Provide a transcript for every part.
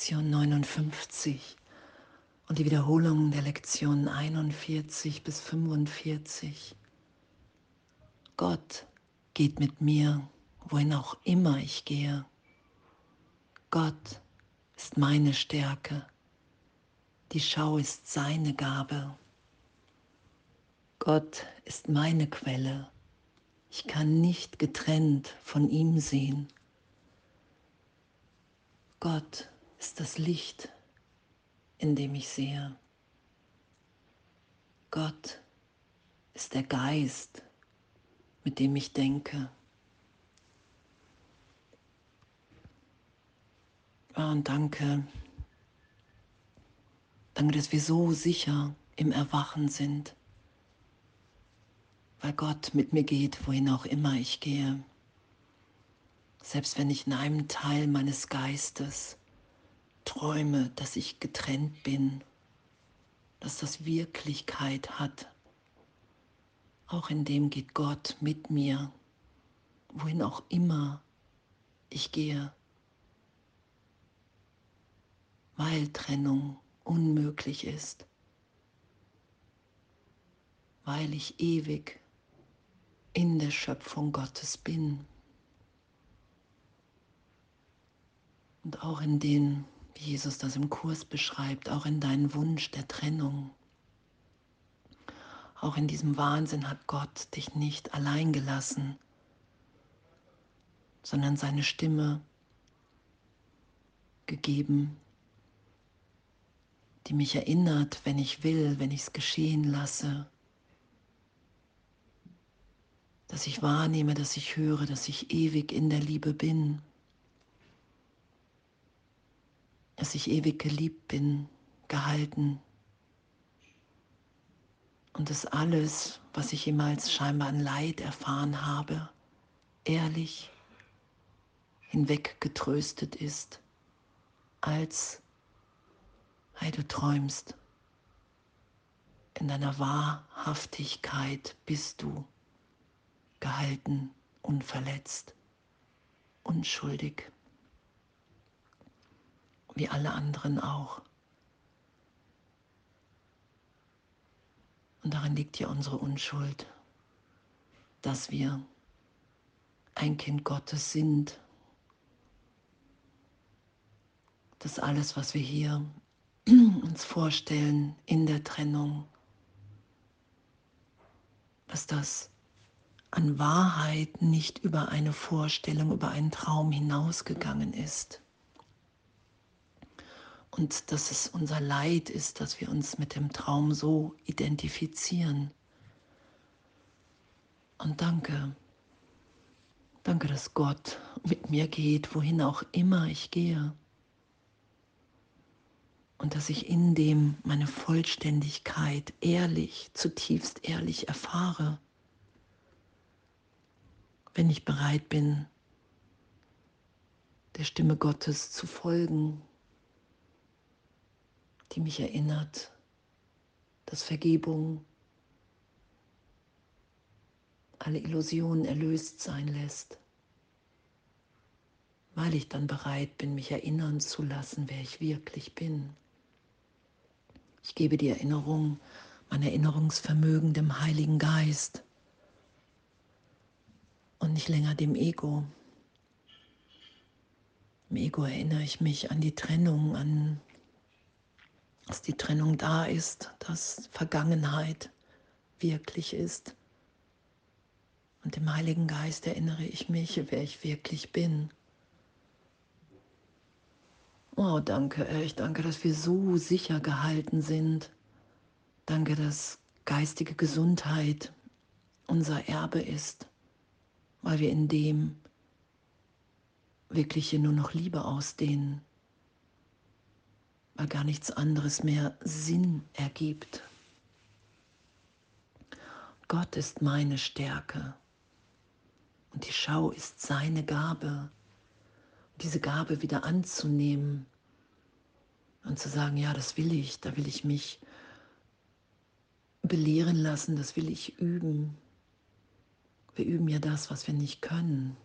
Lektion 59 und die Wiederholung der Lektionen 41 bis 45. Gott geht mit mir, wohin auch immer ich gehe. Gott ist meine Stärke. Die Schau ist seine Gabe. Gott ist meine Quelle. Ich kann nicht getrennt von ihm sehen. Gott ist das Licht, in dem ich sehe. Gott ist der Geist, mit dem ich denke. Oh, und danke, danke, dass wir so sicher im Erwachen sind weil Gott mit mir geht, wohin auch immer ich gehe. Selbst wenn ich in einem Teil meines Geistes träume, dass ich getrennt bin, dass das Wirklichkeit hat, auch in dem geht Gott mit mir, wohin auch immer ich gehe, weil Trennung unmöglich ist, weil ich ewig in der Schöpfung Gottes bin. Und auch in den, wie Jesus das im Kurs beschreibt, auch in deinen Wunsch der Trennung. Auch in diesem Wahnsinn hat Gott dich nicht allein gelassen, sondern seine Stimme gegeben, die mich erinnert, wenn ich will, wenn ich es geschehen lasse, dass ich wahrnehme, dass ich höre, dass ich ewig in der Liebe bin, dass ich ewig geliebt bin, gehalten. Und dass alles, was ich jemals scheinbar an Leid erfahren habe, ehrlich hinweggetröstet ist, als, hey, du träumst, in deiner Wahrhaftigkeit bist du gehalten, unverletzt, unschuldig, wie alle anderen auch. Und darin liegt ja unsere Unschuld, dass wir ein Kind Gottes sind, dass alles, was wir hier uns vorstellen in der Trennung, dass das an Wahrheit nicht über eine Vorstellung, über einen Traum hinausgegangen ist. Und dass es unser Leid ist, dass wir uns mit dem Traum so identifizieren. Und danke, danke, dass Gott mit mir geht, wohin auch immer ich gehe. Und dass ich in dem meine Vollständigkeit ehrlich, zutiefst ehrlich erfahre wenn ich bereit bin, der Stimme Gottes zu folgen, die mich erinnert, dass Vergebung alle Illusionen erlöst sein lässt, weil ich dann bereit bin, mich erinnern zu lassen, wer ich wirklich bin. Ich gebe die Erinnerung, mein Erinnerungsvermögen dem Heiligen Geist und nicht länger dem Ego. Im Ego erinnere ich mich an die Trennung, an dass die Trennung da ist, dass Vergangenheit wirklich ist. Und dem Heiligen Geist erinnere ich mich, wer ich wirklich bin. Oh, danke, ich danke, dass wir so sicher gehalten sind. Danke, dass geistige Gesundheit unser Erbe ist weil wir in dem wirklich hier nur noch Liebe ausdehnen, weil gar nichts anderes mehr Sinn ergibt. Gott ist meine Stärke und die Schau ist seine Gabe. Und diese Gabe wieder anzunehmen und zu sagen, ja, das will ich, da will ich mich belehren lassen, das will ich üben, wir üben ja das, was wir nicht können.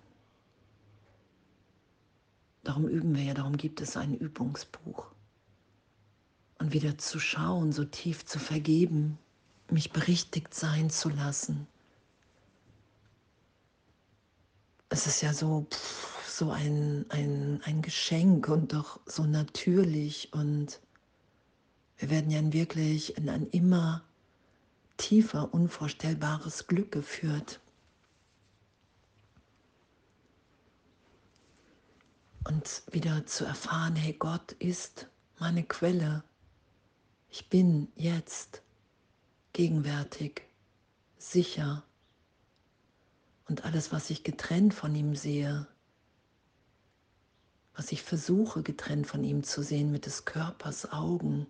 Darum üben wir ja, darum gibt es ein Übungsbuch. Und wieder zu schauen, so tief zu vergeben, mich berichtigt sein zu lassen. Es ist ja so, so ein, ein, ein Geschenk und doch so natürlich und wir werden ja wirklich in ein immer tiefer, unvorstellbares Glück geführt. Und wieder zu erfahren, hey, Gott ist meine Quelle. Ich bin jetzt gegenwärtig, sicher. Und alles, was ich getrennt von ihm sehe, was ich versuche getrennt von ihm zu sehen mit des Körpers Augen,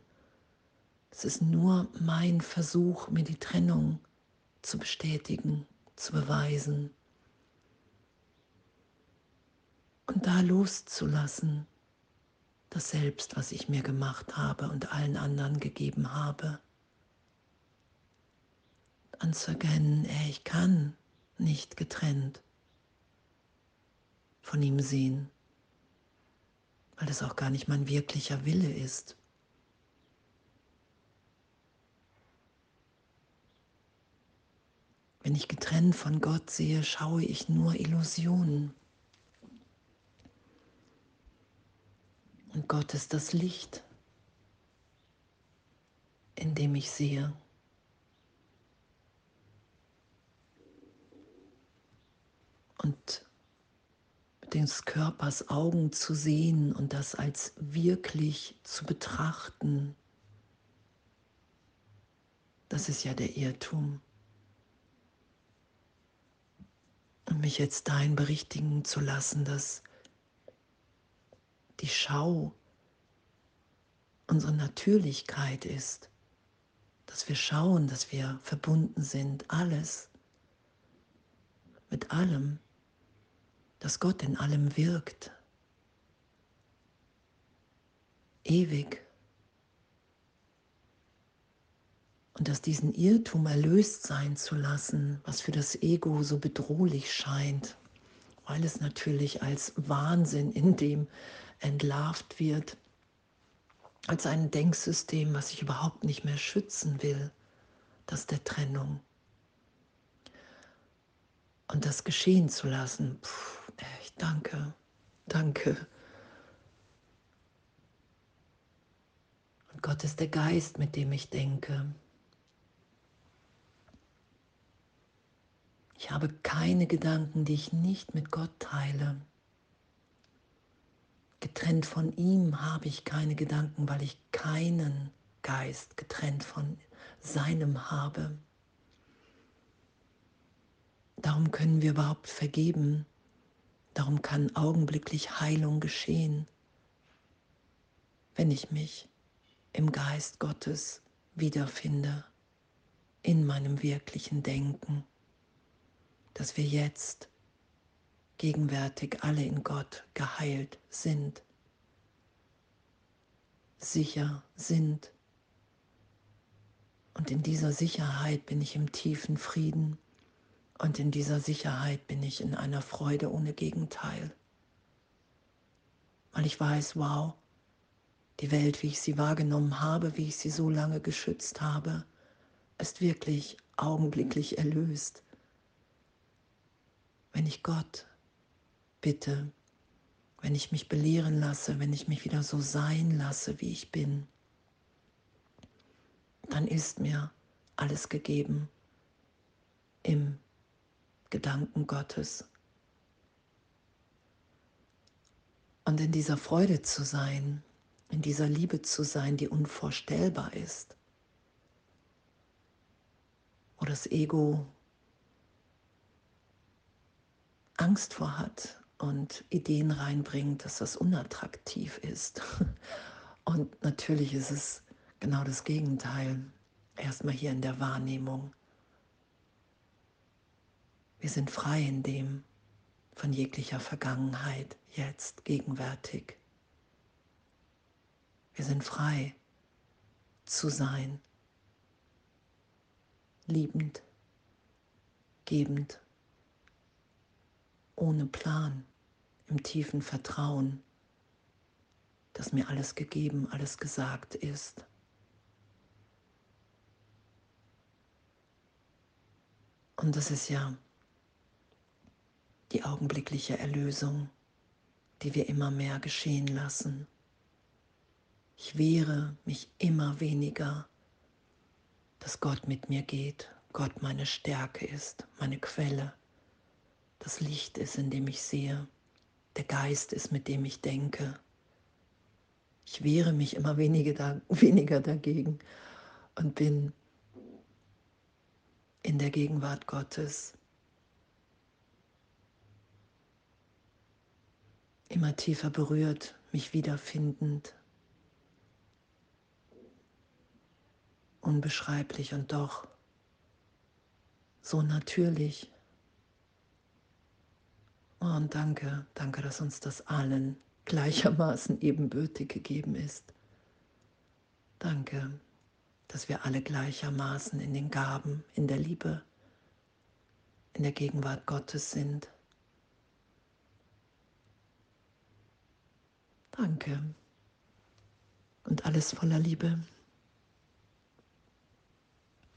es ist nur mein Versuch, mir die Trennung zu bestätigen, zu beweisen und da loszulassen, das Selbst, was ich mir gemacht habe und allen anderen gegeben habe. Anzuerkennen, ey, ich kann nicht getrennt von ihm sehen, weil das auch gar nicht mein wirklicher Wille ist. Wenn ich getrennt von Gott sehe, schaue ich nur Illusionen. Und Gott ist das Licht, in dem ich sehe. Und des Körpers Augen zu sehen und das als wirklich zu betrachten, das ist ja der Irrtum. und mich jetzt dahin berichtigen zu lassen, dass die Schau unsere Natürlichkeit ist, dass wir schauen, dass wir verbunden sind, alles mit allem, dass Gott in allem wirkt, ewig. Und dass diesen Irrtum erlöst sein zu lassen, was für das Ego so bedrohlich scheint, weil es natürlich als Wahnsinn in dem entlarvt wird, als ein Denksystem, was sich überhaupt nicht mehr schützen will, das der Trennung. Und das geschehen zu lassen, Puh, echt danke, danke. Und Gott ist der Geist, mit dem ich denke. Ich habe keine Gedanken, die ich nicht mit Gott teile. Getrennt von ihm habe ich keine Gedanken, weil ich keinen Geist getrennt von seinem habe. Darum können wir überhaupt vergeben. Darum kann augenblicklich Heilung geschehen, wenn ich mich im Geist Gottes wiederfinde, in meinem wirklichen Denken dass wir jetzt gegenwärtig alle in Gott geheilt sind, sicher sind. Und in dieser Sicherheit bin ich im tiefen Frieden und in dieser Sicherheit bin ich in einer Freude ohne Gegenteil. Weil ich weiß, wow, die Welt, wie ich sie wahrgenommen habe, wie ich sie so lange geschützt habe, ist wirklich augenblicklich erlöst wenn ich Gott bitte, wenn ich mich belehren lasse, wenn ich mich wieder so sein lasse, wie ich bin, dann ist mir alles gegeben im Gedanken Gottes. Und in dieser Freude zu sein, in dieser Liebe zu sein, die unvorstellbar ist, wo das Ego Angst vor hat und Ideen reinbringt, dass das unattraktiv ist. Und natürlich ist es genau das Gegenteil. Erstmal hier in der Wahrnehmung. Wir sind frei in dem von jeglicher Vergangenheit, jetzt, gegenwärtig. Wir sind frei zu sein, liebend, gebend ohne Plan, im tiefen Vertrauen, dass mir alles gegeben, alles gesagt ist. Und das ist ja die augenblickliche Erlösung, die wir immer mehr geschehen lassen. Ich wehre mich immer weniger, dass Gott mit mir geht, Gott meine Stärke ist, meine Quelle, das Licht ist, in dem ich sehe, der Geist ist, mit dem ich denke. Ich wehre mich immer weniger, weniger dagegen und bin in der Gegenwart Gottes. Immer tiefer berührt, mich wiederfindend. Unbeschreiblich und doch so natürlich. Oh, und danke, danke, dass uns das allen gleichermaßen ebenbürtig gegeben ist. Danke, dass wir alle gleichermaßen in den Gaben, in der Liebe, in der Gegenwart Gottes sind. Danke und alles voller Liebe.